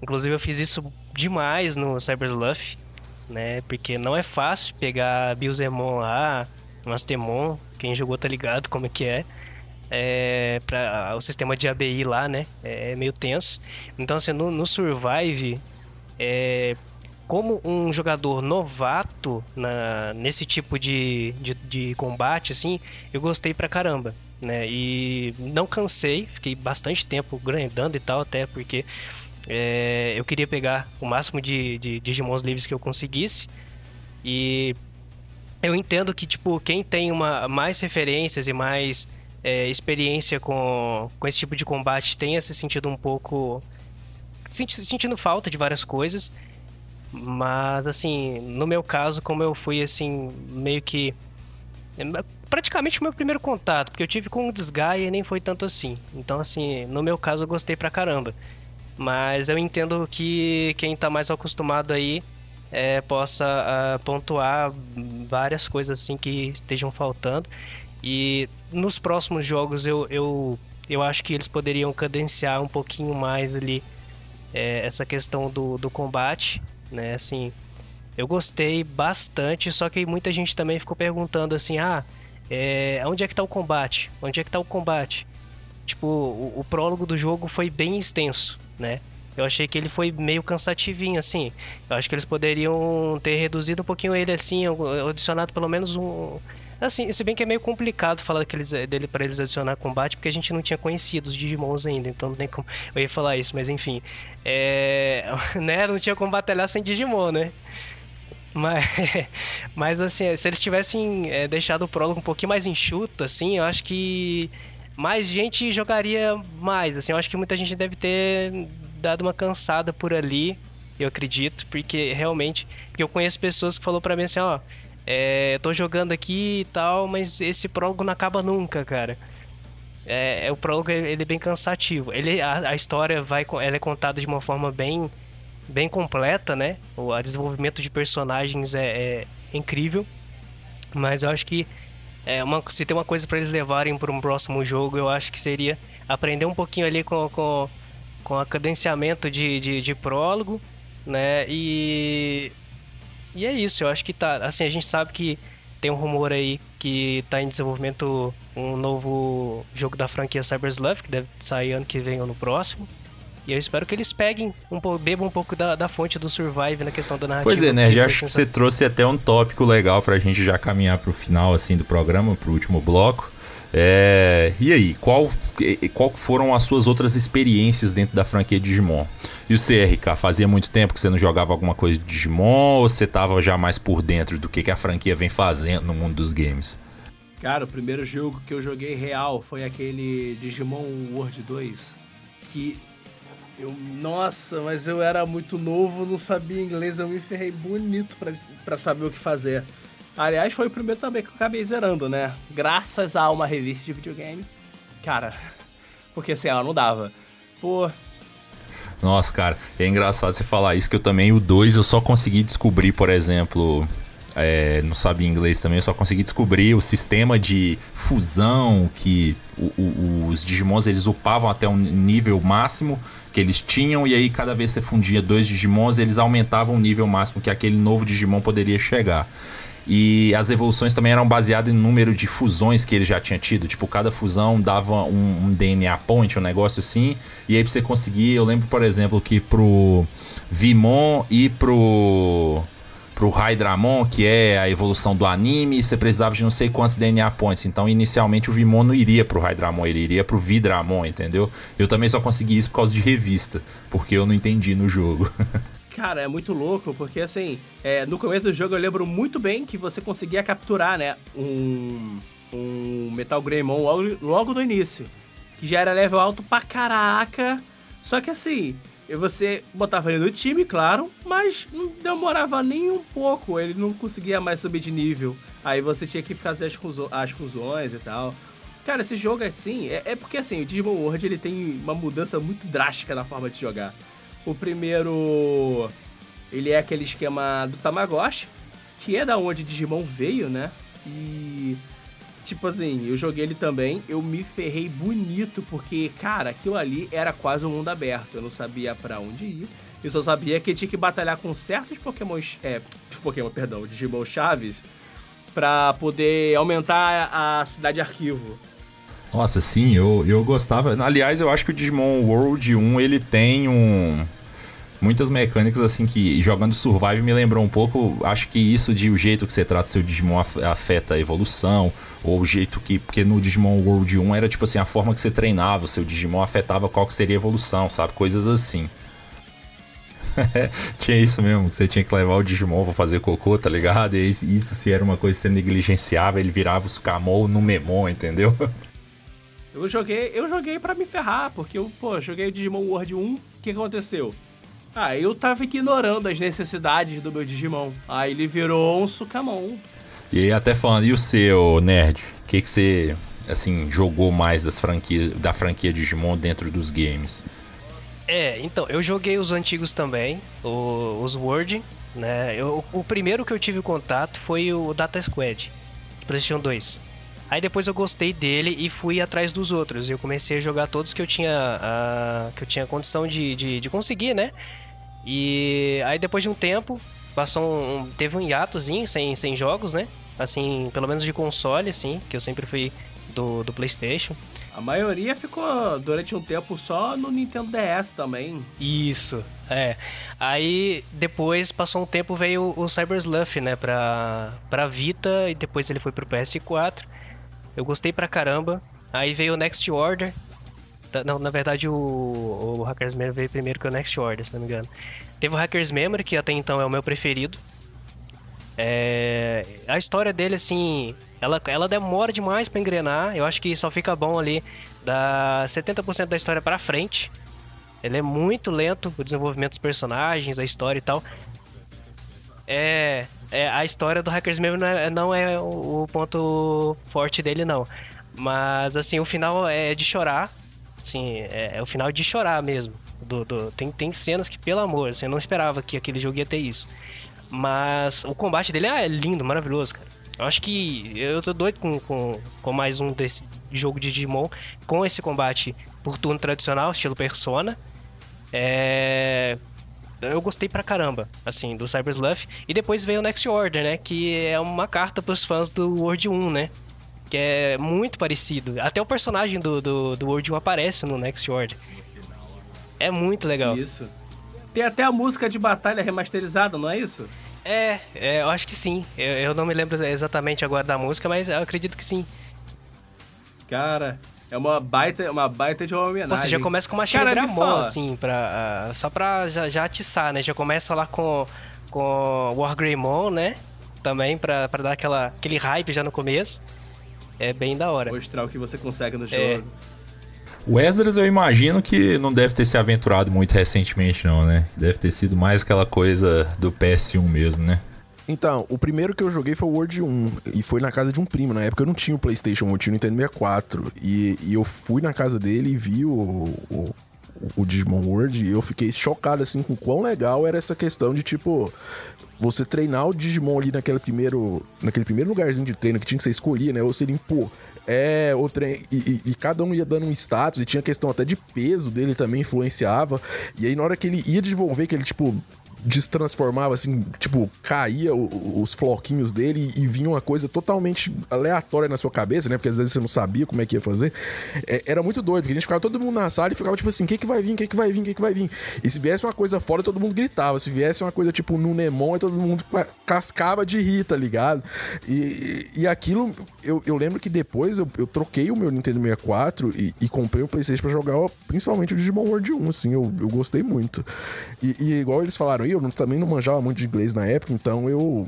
Inclusive, eu fiz isso demais no Cyber Sluff, né? Porque não é fácil pegar Bilzemon lá, Mastemon, quem jogou tá ligado como é que é. É, para o sistema de ABI lá, né? É, é meio tenso. Então, assim, no, no Survive, é, como um jogador novato na, nesse tipo de, de, de, combate, assim, eu gostei pra caramba, né? E não cansei, fiquei bastante tempo grindando e tal, até porque é, eu queria pegar o máximo de, de Digimons livres que eu conseguisse. E eu entendo que, tipo, quem tem uma, mais referências e mais é, experiência com, com esse tipo de combate tenha se sentido um pouco. Senti, sentindo falta de várias coisas. Mas, assim, no meu caso, como eu fui, assim, meio que. Praticamente o meu primeiro contato, porque eu tive com o Desgaia e nem foi tanto assim. Então, assim, no meu caso, eu gostei pra caramba. Mas eu entendo que quem tá mais acostumado aí é, possa uh, pontuar várias coisas assim que estejam faltando. E nos próximos jogos eu, eu, eu acho que eles poderiam cadenciar um pouquinho mais ali é, essa questão do, do combate, né? Assim, eu gostei bastante, só que muita gente também ficou perguntando assim, ah, é, onde é que tá o combate? Onde é que tá o combate? Tipo, o, o prólogo do jogo foi bem extenso, né? Eu achei que ele foi meio cansativinho, assim. Eu acho que eles poderiam ter reduzido um pouquinho ele, assim, adicionado pelo menos um. Assim, se bem que é meio complicado falar daqueles, dele para eles adicionar combate, porque a gente não tinha conhecido os Digimons ainda, então não tem como. Eu ia falar isso, mas enfim. É. (laughs) né? Não tinha como batalhar sem Digimon, né? Mas, (laughs) mas assim, se eles tivessem é, deixado o prólogo um pouquinho mais enxuto, assim, eu acho que mais gente jogaria mais. Assim, eu acho que muita gente deve ter dado uma cansada por ali, eu acredito, porque realmente, eu conheço pessoas que falou para mim assim, ó, é, tô jogando aqui e tal, mas esse prólogo não acaba nunca, cara. É, é o prólogo ele é bem cansativo. Ele a, a, história vai ela é contada de uma forma bem bem completa, né? O a desenvolvimento de personagens é, é incrível, mas eu acho que é uma, se tem uma coisa para eles levarem para um próximo jogo, eu acho que seria aprender um pouquinho ali com, com, com a cadenciamento de, de, de prólogo, né? E, e é isso, eu acho que tá. Assim, a gente sabe que tem um rumor aí que tá em desenvolvimento um novo jogo da franquia Cyber Sleuth, que deve sair ano que vem ou no próximo. E eu espero que eles peguem, um bebam um pouco da, da fonte do Survive na questão da narrativa. Pois é, né? Já acho que você trouxe até um tópico legal pra gente já caminhar pro final, assim, do programa, pro último bloco. É, e aí, qual, qual foram as suas outras experiências dentro da franquia Digimon? E o CRK, fazia muito tempo que você não jogava alguma coisa de Digimon ou você tava já mais por dentro do que, que a franquia vem fazendo no mundo dos games? Cara, o primeiro jogo que eu joguei real foi aquele Digimon World 2, que eu, nossa, mas eu era muito novo, não sabia inglês, eu me ferrei bonito para saber o que fazer. Aliás, foi o primeiro também que eu acabei zerando, né? Graças a uma revista de videogame. Cara, (laughs) porque assim, ela não dava. Pô. Nossa, cara, é engraçado você falar isso, que eu também, o 2, eu só consegui descobrir, por exemplo, é, não sabia inglês também, eu só consegui descobrir o sistema de fusão que o, o, os Digimons eles upavam até um nível máximo que eles tinham, e aí cada vez que você fundia dois Digimons, eles aumentavam o nível máximo que aquele novo Digimon poderia chegar. E as evoluções também eram baseadas em número de fusões que ele já tinha tido. Tipo, cada fusão dava um, um DNA point, um negócio assim. E aí pra você conseguir, eu lembro, por exemplo, que pro Vimon e pro pro Hydramon, que é a evolução do anime, você precisava de não sei quantos DNA points. Então, inicialmente o Vimon não iria pro Hydramon, ele iria pro Vidramon, entendeu? Eu também só consegui isso por causa de revista, porque eu não entendi no jogo. (laughs) Cara, é muito louco, porque assim, é, no começo do jogo eu lembro muito bem que você conseguia capturar, né, um, um Metal Greymon logo, logo do início. Que já era level alto pra caraca. Só que assim, você botava ele no time, claro, mas não demorava nem um pouco, ele não conseguia mais subir de nível. Aí você tinha que fazer as, fuso as fusões e tal. Cara, esse jogo assim, é, é, porque assim, o Digimon World ele tem uma mudança muito drástica na forma de jogar. O primeiro, ele é aquele esquema do Tamagotchi, que é da onde Digimon veio, né? E tipo assim, eu joguei ele também, eu me ferrei bonito, porque, cara, aquilo ali era quase um mundo aberto. Eu não sabia para onde ir. Eu só sabia que tinha que batalhar com certos Pokémon. É, Pokémon, perdão, Digimon Chaves, pra poder aumentar a cidade arquivo. Nossa, sim, eu, eu gostava. Aliás, eu acho que o Digimon World 1 ele tem um muitas mecânicas assim que jogando Survive me lembrou um pouco. Acho que isso de o jeito que você trata seu Digimon afeta a evolução, ou o jeito que. Porque no Digimon World 1 era tipo assim, a forma que você treinava o seu Digimon afetava qual que seria a evolução, sabe? Coisas assim. (laughs) tinha isso mesmo, que você tinha que levar o Digimon pra fazer cocô, tá ligado? E isso se era uma coisa que você negligenciava, ele virava o Sukamon no Memon, entendeu? Eu joguei, eu joguei para me ferrar, porque eu, pô, joguei o Digimon World 1, o que aconteceu? Ah, eu tava ignorando as necessidades do meu Digimon. Aí ele virou um Sukamon. E aí até falando, e o seu, nerd? O que, que você, assim, jogou mais das franquia, da franquia Digimon dentro dos games? É, então, eu joguei os antigos também, o, os Word, né? Eu, o primeiro que eu tive contato foi o Data Squad, PlayStation 2. Aí depois eu gostei dele e fui atrás dos outros. Eu comecei a jogar todos que eu tinha, uh, que eu tinha condição de, de, de, conseguir, né? E aí depois de um tempo, passou um, teve um hiatozinho sem, sem jogos, né? Assim, pelo menos de console, assim, que eu sempre fui do, do PlayStation. A maioria ficou durante um tempo só no Nintendo DS também. Isso, é. Aí depois passou um tempo veio o Cyber Sleuth, né, pra, pra Vita e depois ele foi pro PS4. Eu gostei pra caramba. Aí veio o Next Order, na verdade, o, o Hackers Memory veio primeiro que o Next Order, se não me engano. Teve o Hackers Memory, que até então é o meu preferido. É, a história dele, assim, ela, ela demora demais para engrenar. Eu acho que só fica bom ali da 70% da história para frente. Ele é muito lento, o desenvolvimento dos personagens, a história e tal. É, é a história do Hackers Memory não é, não é o, o ponto forte dele, não. Mas, assim, o final é de chorar. Assim, é, é o final de chorar mesmo. Do, do, tem, tem cenas que, pelo amor, assim, eu não esperava que aquele jogo ia ter isso. Mas o combate dele ah, é lindo, maravilhoso, cara. Eu acho que eu tô doido com, com, com mais um desse jogo de Digimon com esse combate por turno tradicional, estilo Persona. É... Eu gostei pra caramba, assim, do Cyber Sluff. E depois veio o Next Order, né? Que é uma carta pros fãs do World 1, né? Que é muito parecido. Até o personagem do, do, do World 1 aparece no Next Order. É muito legal. Isso. Tem até a música de batalha remasterizada, não é isso? É, é eu acho que sim. Eu, eu não me lembro exatamente agora da música, mas eu acredito que sim. Cara, é uma baita, uma baita de uma homenagem. Você já começa com uma Cara, Dramon, assim, pra, uh, só pra já, já atiçar, né? Já começa lá com, com Wargreymon, né? Também pra, pra dar aquela, aquele hype já no começo. É bem da hora. Mostrar o que você consegue no é. jogo. É. O Esdras eu imagino que não deve ter se aventurado muito recentemente, não, né? Deve ter sido mais aquela coisa do PS1 mesmo, né? Então, o primeiro que eu joguei foi o World 1. E foi na casa de um primo. Na época eu não tinha o PlayStation 1, eu tinha o Nintendo 64. E, e eu fui na casa dele e vi o, o, o Digimon World. E eu fiquei chocado, assim, com quão legal era essa questão de, tipo, você treinar o Digimon ali naquele primeiro, naquele primeiro lugarzinho de treino que tinha que ser escolher, né? Ou seria, pô, é, o trem. E, e, e, cada um ia dando um status, e tinha questão até de peso dele também influenciava. E aí, na hora que ele ia desenvolver, que ele, tipo, destransformava, assim, tipo, caía o, os floquinhos dele e, vinha uma coisa totalmente aleatória na sua cabeça, né? Porque às vezes você não sabia como é que ia fazer. É, era muito doido, porque a gente ficava todo mundo na sala e ficava tipo assim: o que, que vai vir, o que, que vai vir, o que, que vai vir. E se viesse uma coisa fora, todo mundo gritava. Se viesse uma coisa tipo no Nemon, todo mundo cascava de rir, tá ligado? E, e aquilo, eu, eu lembro que depois eu, eu troquei o meu Nintendo 64 e, e comprei o PlayStation pra jogar principalmente o Digimon World 1, assim, eu, eu gostei muito. E, e igual eles falaram, eu não, também não manjava muito de inglês na época, então eu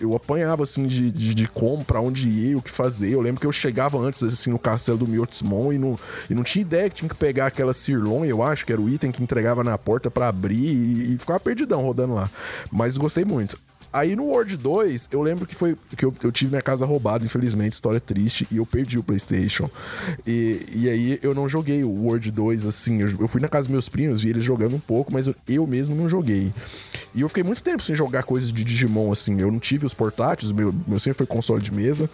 eu apanhava, assim, de, de, de, como, pra onde ir, o que fazer. Eu lembro que eu chegava antes, assim, no castelo do Miotsmon e não, e não tinha ideia que tinha que pegar aquela Sirlon, eu acho, que era o item que entregava na porta para abrir e, e ficava perdidão rodando lá. Mas gostei muito. Aí no World 2, eu lembro que foi que eu, eu, tive minha casa roubada, infelizmente, história triste, e eu perdi o PlayStation. E, e aí eu não joguei o World 2 assim. Eu, eu fui na casa dos meus primos, vi eles jogando um pouco, mas eu, eu, mesmo não joguei. E eu fiquei muito tempo sem jogar coisas de Digimon assim. Eu não tive os portáteis, meu, meu sempre foi console de mesa.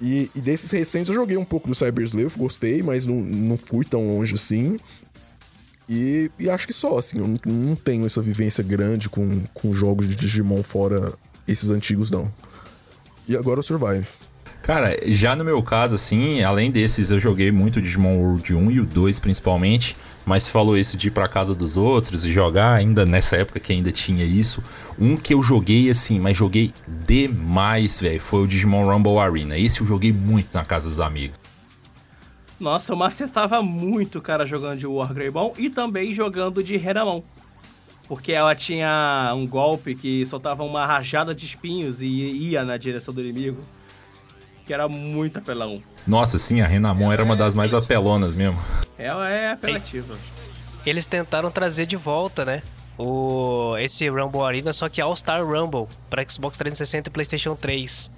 E, e desses recentes eu joguei um pouco do Cyber Sleuth, gostei, mas não, não fui tão longe assim. E, e acho que só, assim, eu não, não tenho essa vivência grande com, com jogos de Digimon fora esses antigos, não. E agora o Survive. Cara, já no meu caso, assim, além desses, eu joguei muito Digimon World 1 e o 2 principalmente. Mas você falou isso de ir pra casa dos outros e jogar, ainda nessa época que ainda tinha isso. Um que eu joguei assim, mas joguei demais, velho, foi o Digimon Rumble Arena. Esse eu joguei muito na casa dos amigos. Nossa, eu macetava muito o cara jogando de Wargreymon e também jogando de Renamon. Porque ela tinha um golpe que soltava uma rajada de espinhos e ia na direção do inimigo. Que era muito apelão. Nossa, sim, a Renamon ela era uma das mais apelonas mesmo. Ela é apelativa. Eles tentaram trazer de volta, né? O, esse Rumble Arena, só que All Star Rumble para Xbox 360 e PlayStation 3.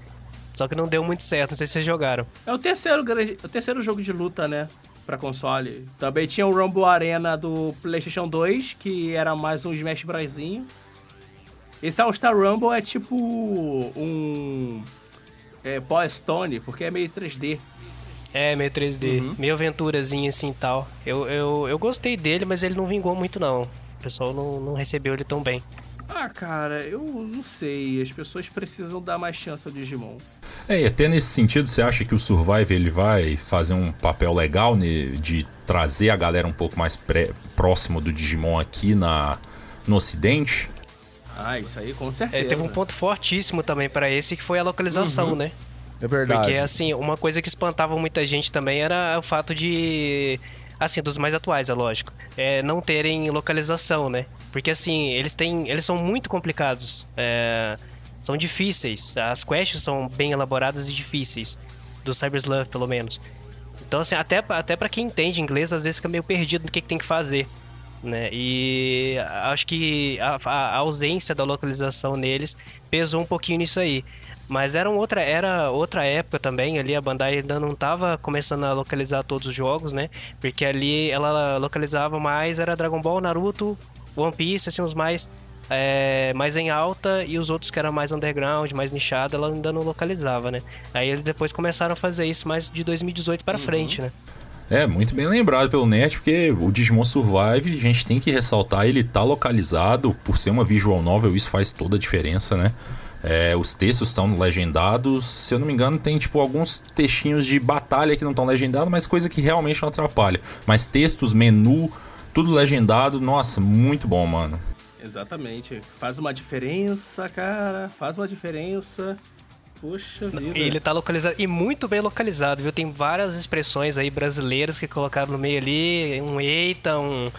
Só que não deu muito certo, não sei se vocês jogaram. É o terceiro, o terceiro jogo de luta, né? Pra console. Também tinha o Rumble Arena do PlayStation 2, que era mais um Smash Brasinho. Esse All-Star Rumble é tipo um. É, Paw Stone, porque é meio 3D. É, meio 3D. Uhum. Meio aventurazinha assim e tal. Eu, eu, eu gostei dele, mas ele não vingou muito, não. O pessoal não, não recebeu ele tão bem. Ah, cara, eu não sei. As pessoas precisam dar mais chance ao Digimon. É, e até nesse sentido, você acha que o Survive ele vai fazer um papel legal de trazer a galera um pouco mais pré, próximo do Digimon aqui na, no Ocidente? Ah, isso aí com certeza. É, teve um ponto fortíssimo também para esse que foi a localização, uhum. né? É verdade. Porque, assim, uma coisa que espantava muita gente também era o fato de. Assim, dos mais atuais, é lógico. É, não terem localização, né? Porque assim, eles têm. Eles são muito complicados. É, são difíceis. As quests são bem elaboradas e difíceis. Do Cyber Sleuth, pelo menos. Então, assim, até, até para quem entende inglês, às vezes fica meio perdido no que, que tem que fazer. Né? E acho que a, a, ausência da localização neles pesou um pouquinho nisso aí. Mas era outra, era outra época também, ali a Bandai ainda não estava começando a localizar todos os jogos, né? Porque ali ela localizava mais, era Dragon Ball, Naruto, One Piece, assim, os mais, é, mais em alta e os outros que eram mais underground, mais nichado, ela ainda não localizava, né? Aí eles depois começaram a fazer isso mais de 2018 para uhum. frente, né? É, muito bem lembrado pelo Net, porque o Digimon Survive, a gente tem que ressaltar, ele tá localizado, por ser uma visual novel, isso faz toda a diferença, né? É, os textos estão legendados. Se eu não me engano, tem tipo alguns textinhos de batalha que não estão legendados, mas coisa que realmente não atrapalha. Mas textos, menu, tudo legendado, nossa, muito bom, mano. Exatamente. Faz uma diferença, cara. Faz uma diferença. Puxa vida. Ele tá localizado e muito bem localizado, viu? Tem várias expressões aí brasileiras que colocaram no meio ali, um eita, um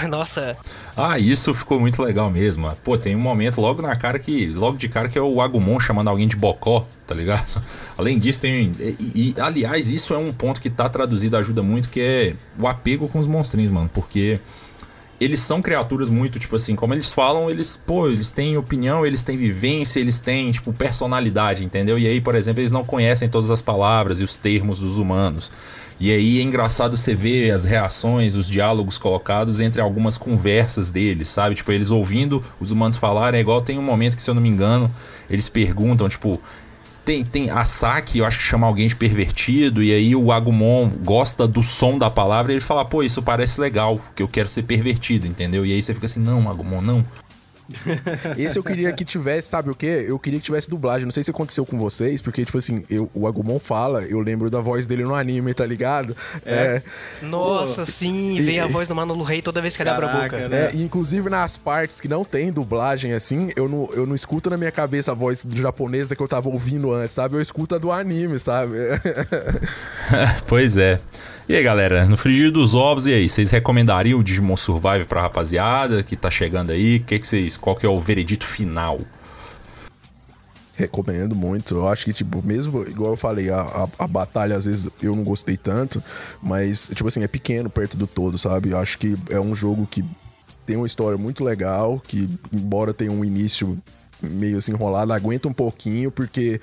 (laughs) nossa. Ah, isso ficou muito legal mesmo. Pô, tem um momento logo na cara que. Logo de cara que é o Agumon chamando alguém de bocó, tá ligado? (laughs) Além disso, tem. E, e, aliás, isso é um ponto que tá traduzido, ajuda muito, que é o apego com os monstrinhos, mano. Porque eles são criaturas muito, tipo assim, como eles falam, eles, pô, eles têm opinião, eles têm vivência, eles têm, tipo, personalidade, entendeu? E aí, por exemplo, eles não conhecem todas as palavras e os termos dos humanos. E aí é engraçado você ver as reações, os diálogos colocados entre algumas conversas deles, sabe? Tipo, eles ouvindo os humanos falarem, é igual tem um momento que, se eu não me engano, eles perguntam, tipo, tem, tem a Saki, eu acho que chama alguém de pervertido, e aí o Agumon gosta do som da palavra e ele fala, pô, isso parece legal, que eu quero ser pervertido, entendeu? E aí você fica assim, não, Agumon, não. Esse eu queria que tivesse, sabe o quê? Eu queria que tivesse dublagem. Não sei se aconteceu com vocês, porque, tipo assim, eu, o Agumon fala, eu lembro da voz dele no anime, tá ligado? É. é... Nossa, Pô. sim, vem a voz do Manolo Rei toda vez que ele abre a boca. Né? É, inclusive nas partes que não tem dublagem assim, eu não, eu não escuto na minha cabeça a voz japonesa que eu tava ouvindo antes, sabe? Eu escuto a do anime, sabe? (laughs) pois é. E aí, galera, no frigir dos ovos, e aí, vocês recomendariam o Digimon Survive pra rapaziada que tá chegando aí? Que que vocês, qual que é o veredito final? Recomendo muito. Eu acho que, tipo, mesmo, igual eu falei, a, a, a, batalha às vezes eu não gostei tanto, mas, tipo assim, é pequeno perto do todo, sabe? Eu acho que é um jogo que tem uma história muito legal, que, embora tenha um início meio assim enrolada, aguenta um pouquinho, porque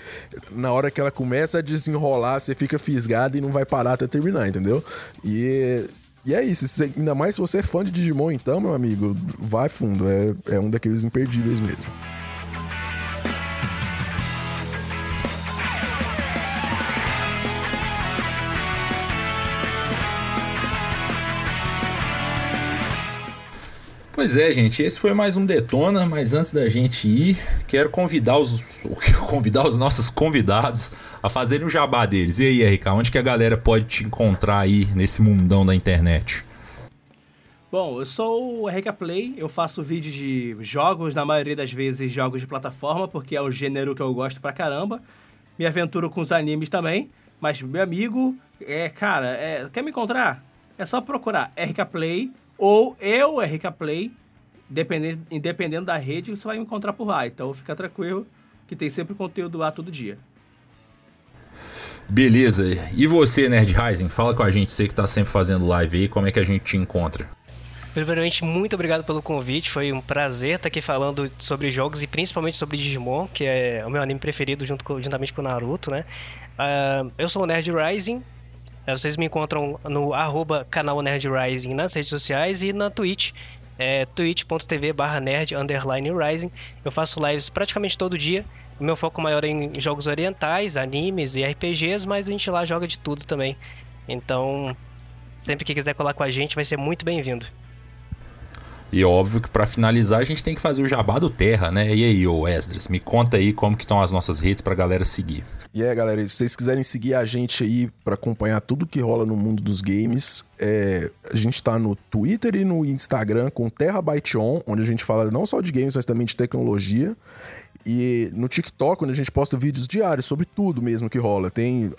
na hora que ela começa a desenrolar, você fica fisgado e não vai parar até terminar, entendeu? E, e é isso, você, ainda mais se você é fã de Digimon, então, meu amigo, vai fundo, é, é um daqueles imperdíveis mesmo. Pois é, gente, esse foi mais um Detona, mas antes da gente ir, quero convidar os, convidar os nossos convidados a fazerem o jabá deles. E aí, RK, onde que a galera pode te encontrar aí nesse mundão da internet? Bom, eu sou o RK Play, eu faço vídeos de jogos, na maioria das vezes jogos de plataforma, porque é o gênero que eu gosto pra caramba. Me aventuro com os animes também, mas meu amigo, é, cara, é, quer me encontrar? É só procurar RK Play ou eu, RK Play, dependendo, independendo da rede, você vai me encontrar por lá. Então fica tranquilo que tem sempre conteúdo lá todo dia. Beleza. E você, Nerd Rising? Fala com a gente, você que tá sempre fazendo live aí, como é que a gente te encontra? Primeiramente, muito obrigado pelo convite. Foi um prazer estar aqui falando sobre jogos e principalmente sobre Digimon, que é o meu anime preferido junto com, juntamente com o Naruto, né? Uh, eu sou o Nerd Rising, vocês me encontram no arroba canal Nerd Rising nas redes sociais e na Twitch, é, twitch.tv barra nerd underline rising. Eu faço lives praticamente todo dia. O meu foco maior é em jogos orientais, animes e RPGs, mas a gente lá joga de tudo também. Então, sempre que quiser colar com a gente, vai ser muito bem-vindo. E óbvio que para finalizar a gente tem que fazer o jabá do Terra, né? E aí, ô Esdras, me conta aí como que estão as nossas redes pra galera seguir. E é, galera, se vocês quiserem seguir a gente aí para acompanhar tudo que rola no mundo dos games, é, a gente tá no Twitter e no Instagram com Terra Byte On, onde a gente fala não só de games, mas também de tecnologia. E no TikTok, onde a gente posta vídeos diários sobre tudo mesmo que rola. Tem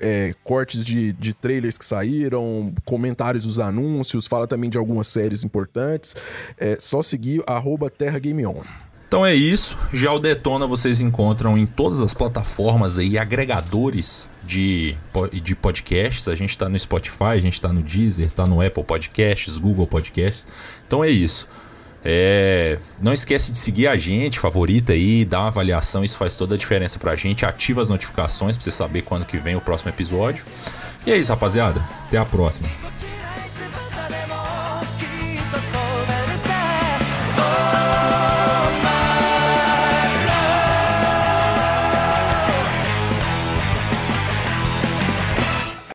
é, cortes de, de trailers que saíram, comentários dos anúncios, fala também de algumas séries importantes. É só seguir arroba Terra Game On. Então é isso. Já o Detona vocês encontram em todas as plataformas aí, agregadores de, de podcasts. A gente está no Spotify, a gente está no Deezer, está no Apple Podcasts, Google Podcasts. Então é isso. É, não esquece de seguir a gente, favorita aí, dá uma avaliação, isso faz toda a diferença pra gente. Ativa as notificações pra você saber quando que vem o próximo episódio. E é isso, rapaziada. Até a próxima.